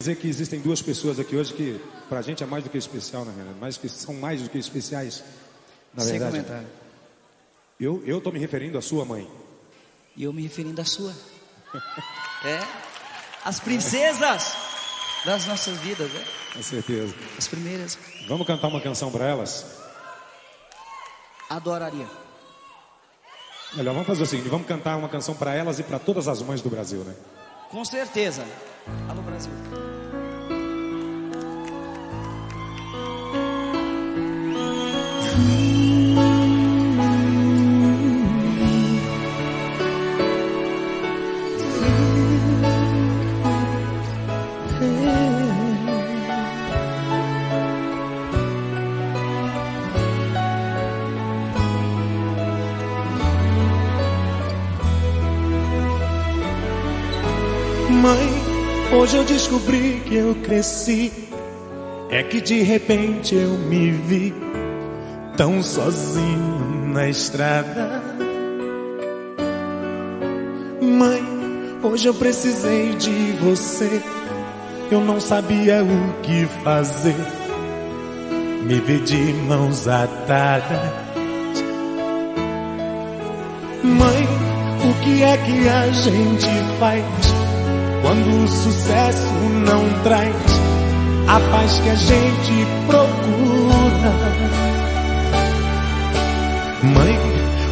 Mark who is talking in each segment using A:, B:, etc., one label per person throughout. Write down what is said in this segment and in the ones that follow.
A: dizer que existem duas pessoas aqui hoje que pra gente é mais do que especial, na verdade, mais que são mais do que especiais. Na
B: Sem
A: verdade,
B: comentário.
A: eu eu tô me referindo à sua mãe.
B: E eu me referindo à sua. É. As princesas das nossas vidas, né?
A: Com certeza.
B: As primeiras.
A: Vamos cantar uma canção para elas?
B: Adoraria.
A: Melhor, vamos fazer o seguinte, vamos cantar uma canção para elas e para todas as mães do Brasil, né?
B: Com certeza. Alô, Brasil.
C: Hoje eu descobri que eu cresci. É que de repente eu me vi tão sozinho na estrada. Mãe, hoje eu precisei de você. Eu não sabia o que fazer. Me vi de mãos atadas. Mãe, o que é que a gente faz quando o sucesso não traz a paz que a gente procura? Mãe,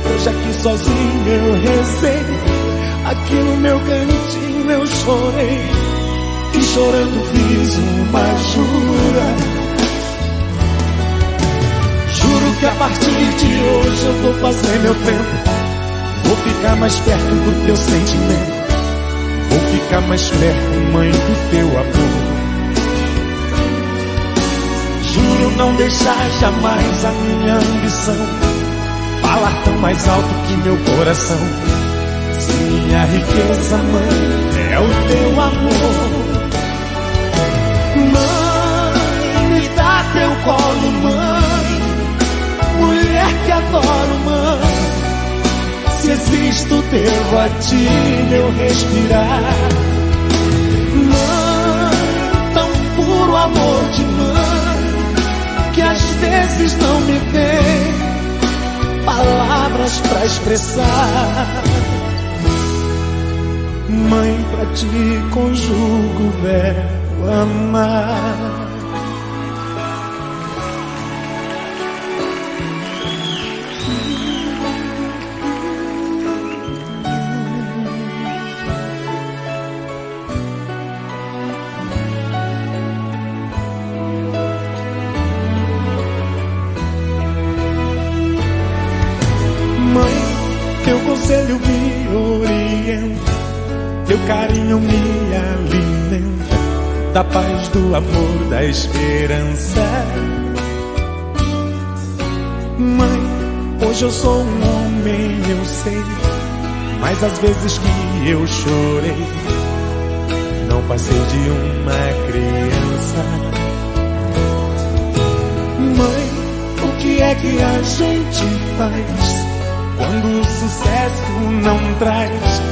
C: hoje aqui sozinho eu rezei, aqui no meu cantinho eu chorei e chorando fiz uma jura. Juro que a partir de hoje eu vou fazer meu tempo. Vou ficar mais perto do teu sentimento. Vou ficar mais perto, mãe, do teu amor. Juro não deixar jamais a minha ambição falar tão mais alto que meu coração. Se minha riqueza, mãe, é o teu amor. Mãe, me dá teu colo, mãe. Mulher que adoro, mãe. Se existo, devo a ti meu respirar. Mãe, tão puro amor de mãe, que às vezes não me vem palavras pra expressar. Mãe, pra ti conjugo o verbo amar. Do amor, da esperança. Mãe, hoje eu sou um homem, eu sei, mas às vezes que eu chorei, não passei de uma criança. Mãe, o que é que a gente faz quando o sucesso não traz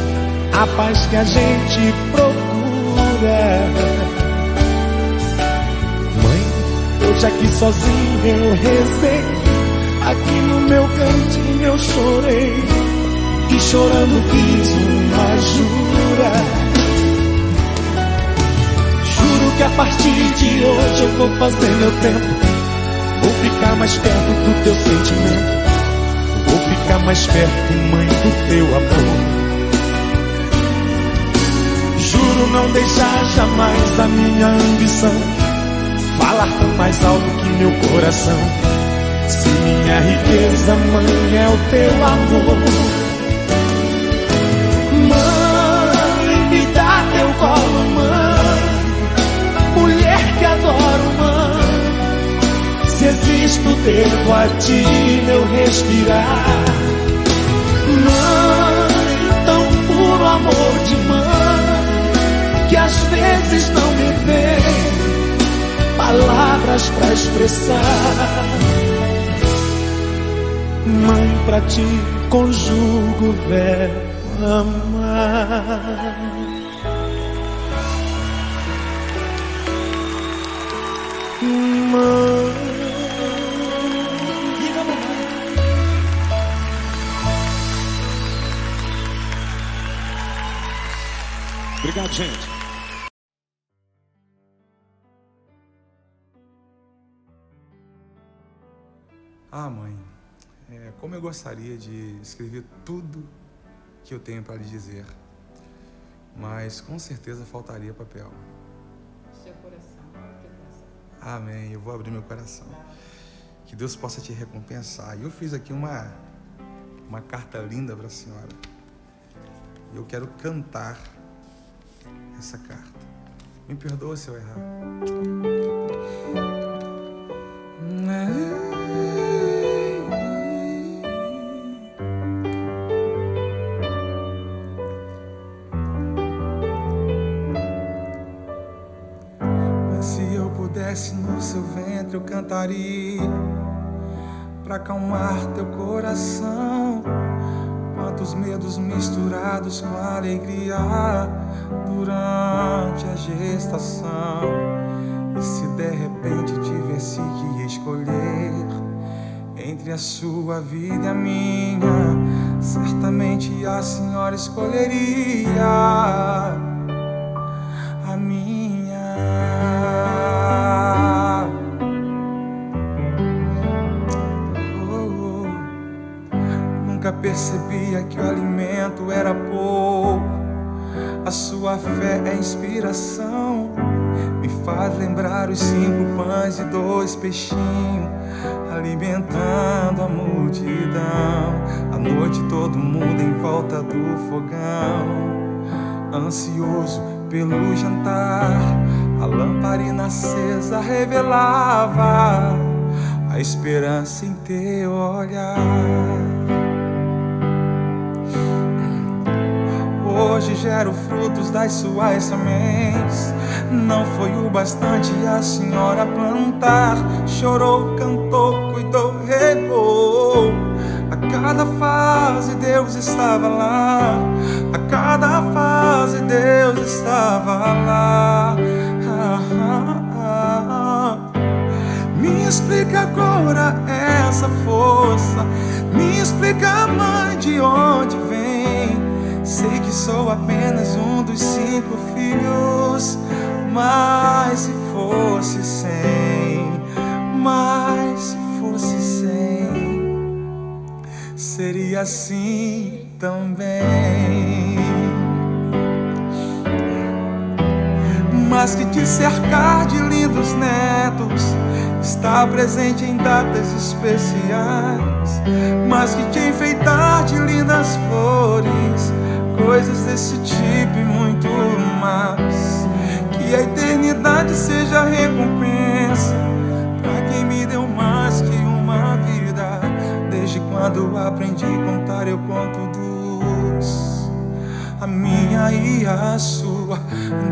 C: a paz que a gente procura? Hoje aqui sozinho eu rezei, aqui no meu cantinho eu chorei e chorando fiz uma jura. Juro que a partir de hoje eu vou fazer meu tempo. Vou ficar mais perto do teu sentimento. Vou ficar mais perto, mãe, do teu amor. Juro não deixar jamais a minha ambição falar tão mais alto que meu coração. Se minha riqueza, mãe, é o teu amor. Mãe, me dá teu colo, mãe. Mulher que adoro, mãe. Se existo, devo a ti meu respirar. Mãe, tão puro amor de mãe, que às vezes não me palavras pra expressar. Mãe, pra ti conjugo o verbo amar. mãe.
A: Obrigado, gente.
D: Ah, mãe, é, como eu gostaria de escrever tudo que eu tenho para lhe dizer, mas com certeza faltaria papel.
E: Seu coração.
D: Amém. Eu vou abrir meu coração. Que Deus possa te recompensar. E eu fiz aqui uma uma carta linda para a senhora. E eu quero cantar essa carta. Me perdoa se eu errar. Pudesse no seu ventre eu cantaria para acalmar teu coração. Quantos medos misturados com alegria durante a gestação. E se de repente tivesse que escolher entre a sua vida e a minha, certamente a senhora escolheria Me faz lembrar os cinco pães e dois peixinhos, alimentando a multidão. À noite todo mundo em volta do fogão ansioso pelo jantar. A lamparina acesa revelava a esperança em teu olhar. Hoje gero frutos das suas sementes. Não foi o bastante a senhora plantar. Chorou, cantou, cuidou, regou. A cada fase Deus estava lá. A cada fase Deus estava lá. Me explica agora essa força. Me explica, mãe, de onde. Sei que sou apenas um dos cinco filhos. Mas se fosse cem, mas se fosse cem, seria assim também. Mas que te cercar de lindos netos, estar presente em datas especiais, mas que te enfeitar de lindas flores, coisas desse tipo e muito mais. Que a eternidade seja a recompensa para quem me deu mais que uma vida. Desde quando aprendi a contar, eu conto dos a minha e a sua.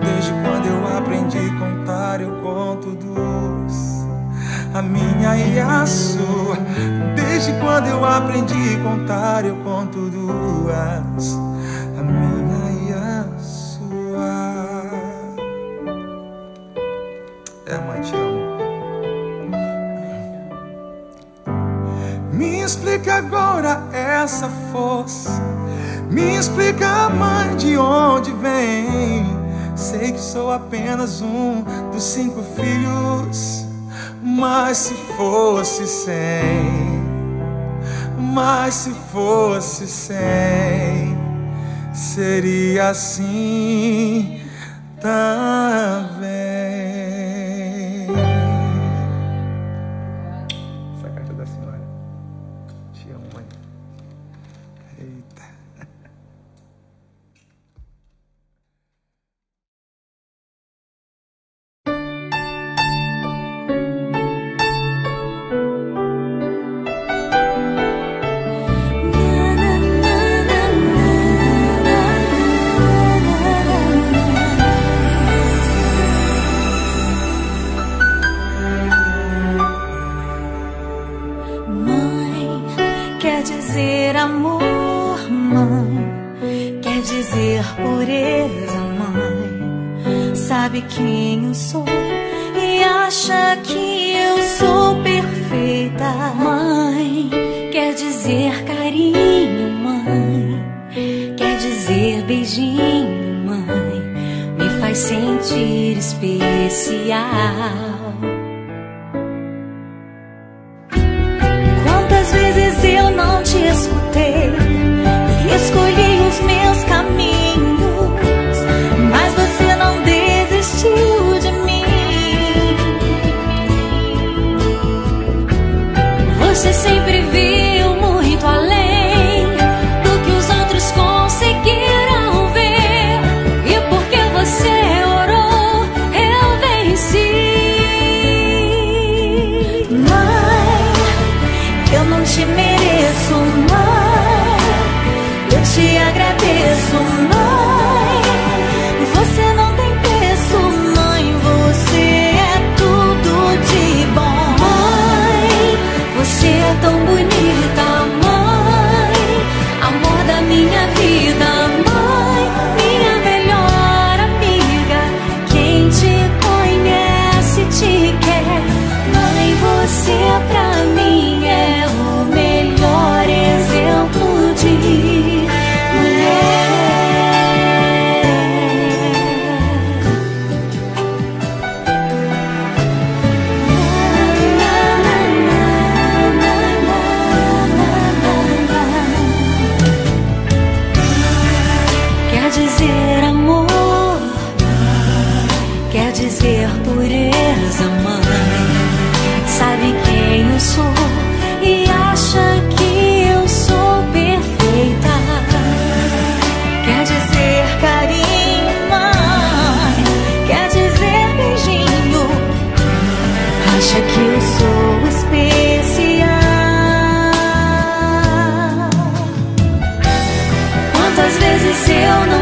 D: Desde quando eu aprendi a contar, eu conto dos a minha e a sua. Desde quando eu aprendi a contar, eu conto duas, a minha e a sua. É, mãe, te amo. Me explica agora essa força. Me explica, mãe, de onde vem. Sei que sou apenas um dos cinco filhos. Mas se fosse cem, mas se fosse cem, seria assim também.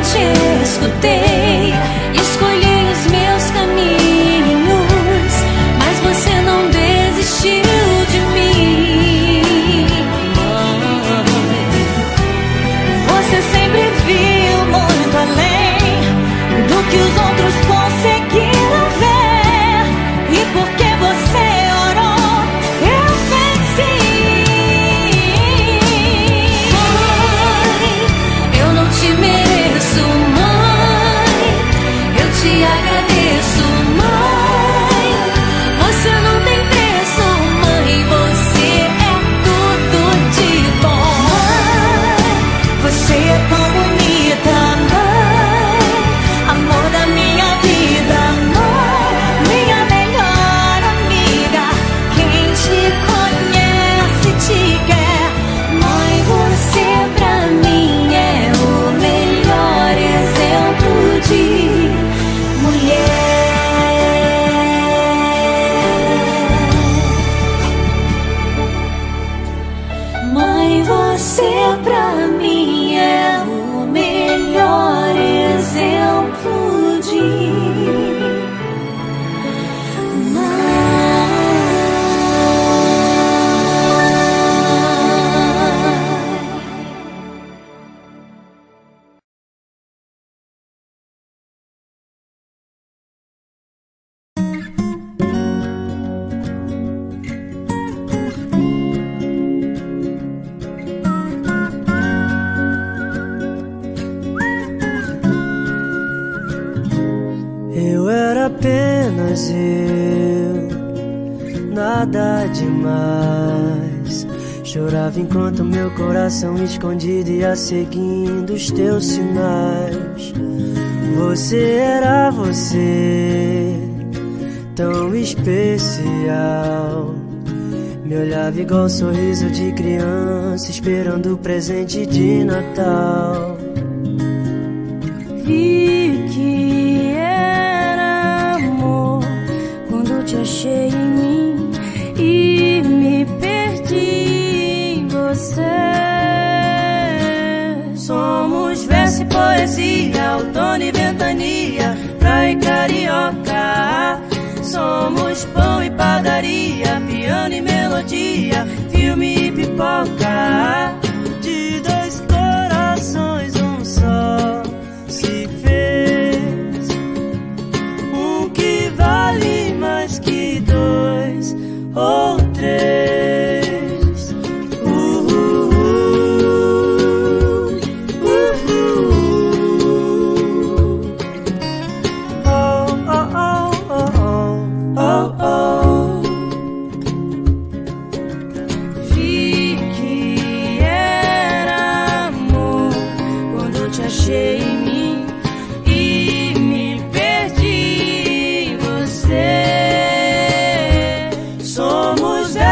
D: te
F: escutei.
G: demais. Chorava enquanto meu coração escondido ia seguindo os teus sinais. Você era você, tão especial. Me olhava igual um sorriso de criança, esperando o presente de Natal.
F: Vi
G: poesia, outono e ventania, praia e carioca. Somos pão e padaria, piano e melodia, filme e pipoca.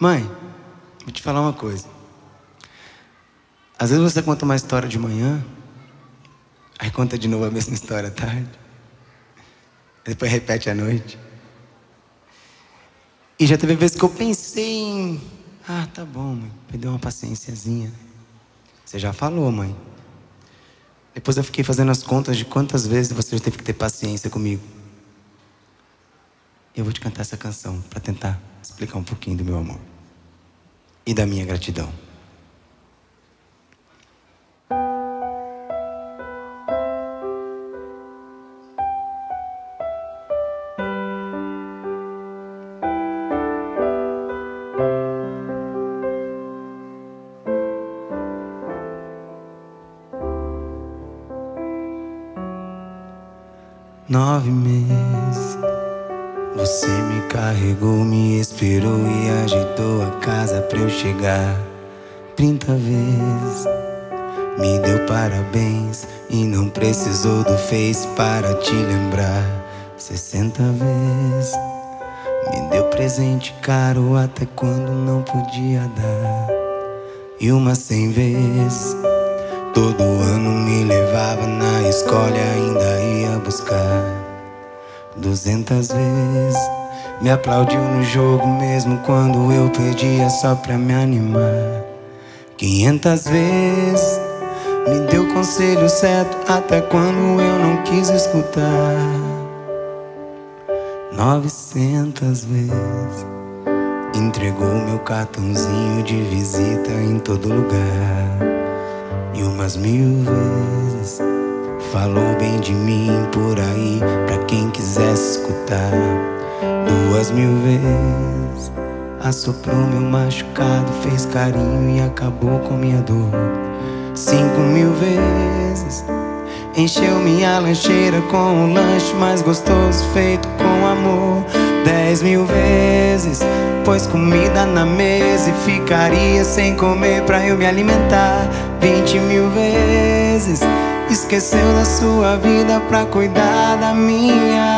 H: Mãe, vou te falar uma coisa. Às vezes você conta uma história de manhã, aí conta de novo a mesma história à tarde, depois repete à noite. E já teve vezes que eu pensei em. Ah, tá bom, mãe. Perdeu uma paciênciazinha. Você já falou, mãe. Depois eu fiquei fazendo as contas de quantas vezes você já teve que ter paciência comigo. Eu vou te cantar essa canção para tentar explicar um pouquinho do meu amor e da minha gratidão. Nove meses você me carregou, me esperou e ajeitou a casa pra eu chegar. Trinta vezes me deu parabéns e não precisou do Face para te lembrar. Sessenta vezes me deu presente caro até quando não podia dar. E uma cem vezes todo ano me levava na escola e ainda ia buscar. Duzentas vezes me aplaudiu no jogo mesmo quando eu perdia só pra me animar. Quinhentas vezes me deu conselho certo até quando eu não quis escutar. Novecentas vezes entregou meu cartãozinho de visita em todo lugar. E umas mil vezes Falou bem de mim por aí, pra quem quisesse escutar. Duas mil vezes assoprou meu machucado, fez carinho e acabou com minha dor. Cinco mil vezes encheu minha lancheira com o lanche mais gostoso feito com amor. Dez mil vezes pôs comida na mesa e ficaria sem comer pra eu me alimentar. Vinte mil vezes esqueceu da sua vida pra cuidar da minha.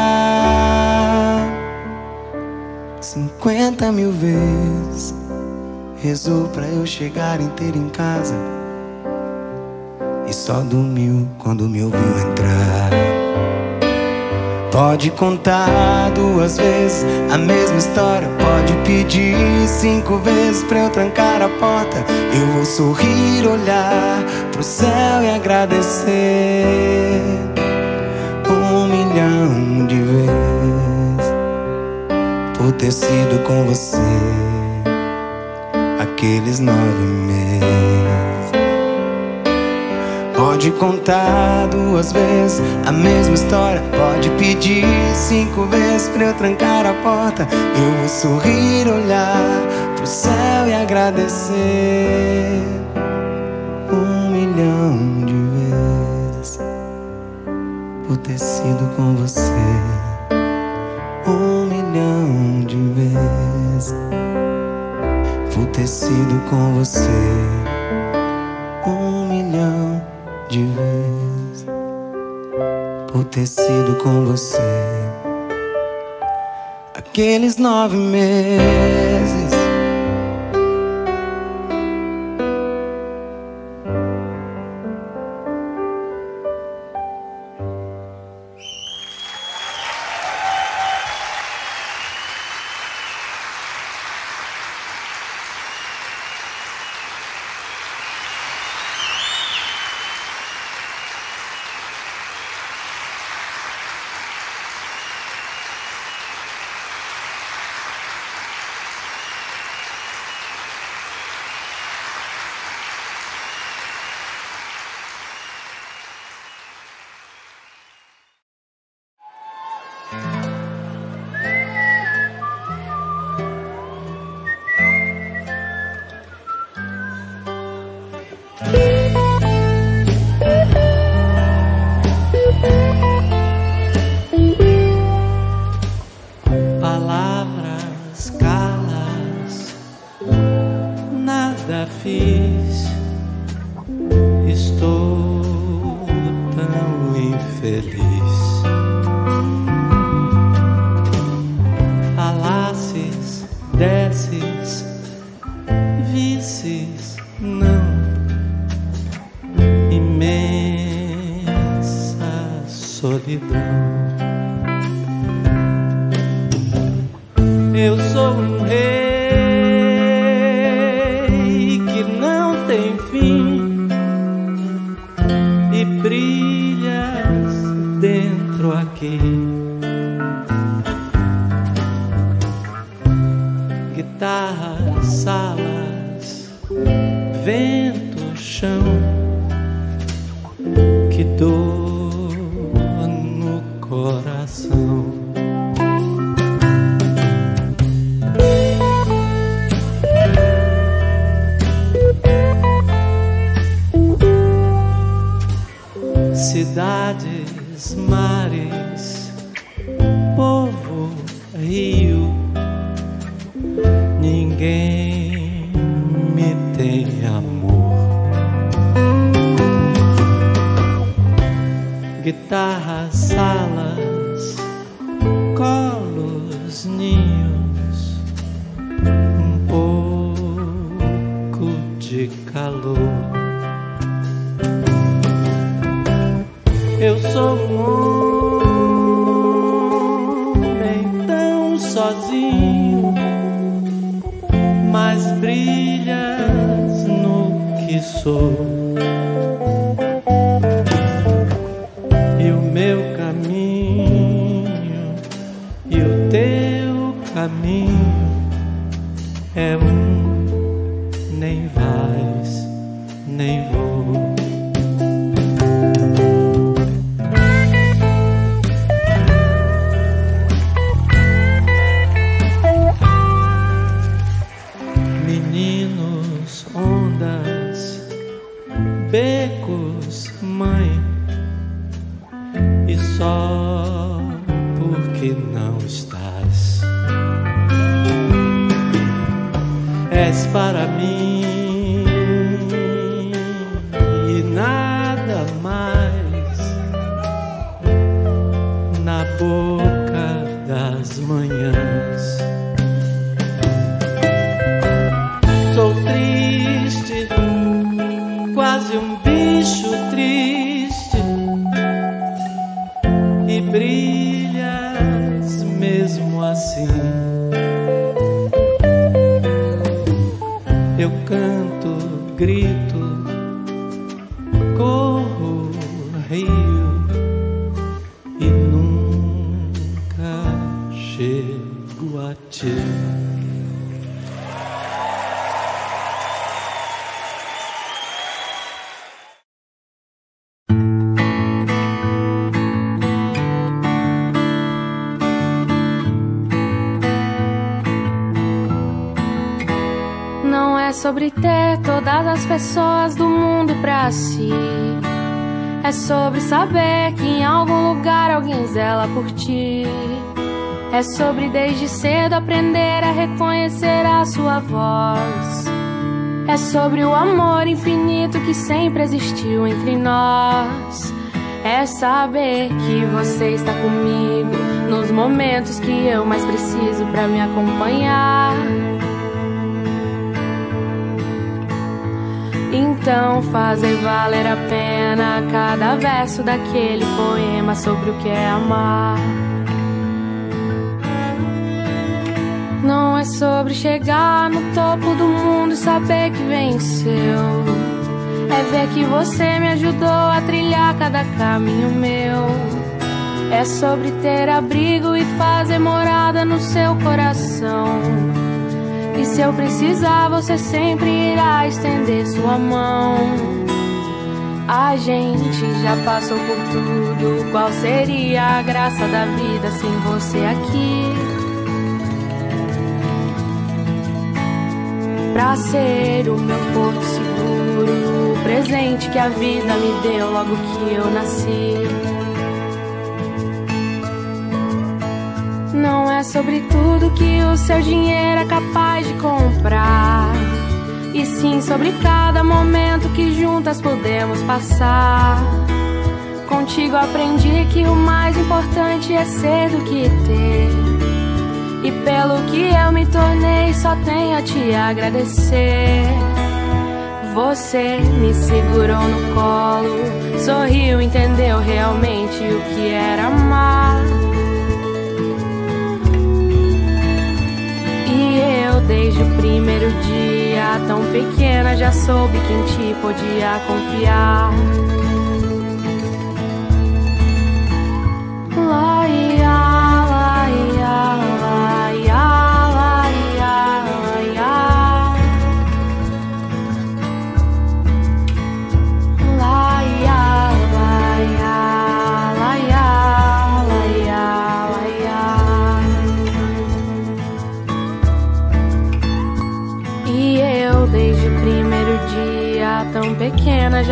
H: Cinquenta mil vezes rezou pra eu chegar inteiro em casa e só dormiu quando me ouviu entrar. Pode contar duas vezes a mesma história. Pode pedir cinco vezes pra eu trancar a porta. Eu vou sorrir, olhar pro céu e agradecer um milhão de vezes por ter sido com você aqueles nove meses. Pode contar duas vezes a mesma história. Pode pedir cinco vezes pra eu trancar a porta. Eu vou sorrir, olhar pro céu e agradecer um milhão de vezes por ter sido com você. Um milhão de vezes por ter sido com você. Ter sido com você. Aqueles nove meses.
I: Solidão. Nem vais, nem vou. Brilhas mesmo assim. Eu canto, grito,
J: É sobre saber que em algum lugar alguém zela por ti. É sobre desde cedo aprender a reconhecer a sua voz. É sobre o amor infinito que sempre existiu entre nós. É saber que você está comigo nos momentos que eu mais preciso pra me acompanhar. Então fazer valer a pena cada verso daquele poema sobre o que é amar. Não é sobre chegar no topo do mundo e saber que venceu. É ver que você me ajudou a trilhar cada caminho meu. É sobre ter abrigo e fazer morada no seu coração. E se eu precisar, você sempre irá estender sua mão. A gente já passou por tudo. Qual seria a graça da vida sem você aqui? Pra ser o meu porto seguro, presente que a vida me deu logo que eu nasci. Não é sobre tudo que o seu dinheiro é capaz de comprar. E sim sobre cada momento que juntas podemos passar. Contigo aprendi que o mais importante é ser do que ter. E pelo que eu me tornei, só tenho a te agradecer. Você me segurou no colo, sorriu, entendeu realmente o que era amar. Desde o primeiro dia, tão pequena, já soube quem te podia confiar.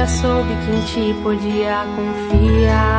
J: Soube quem te podia confiar.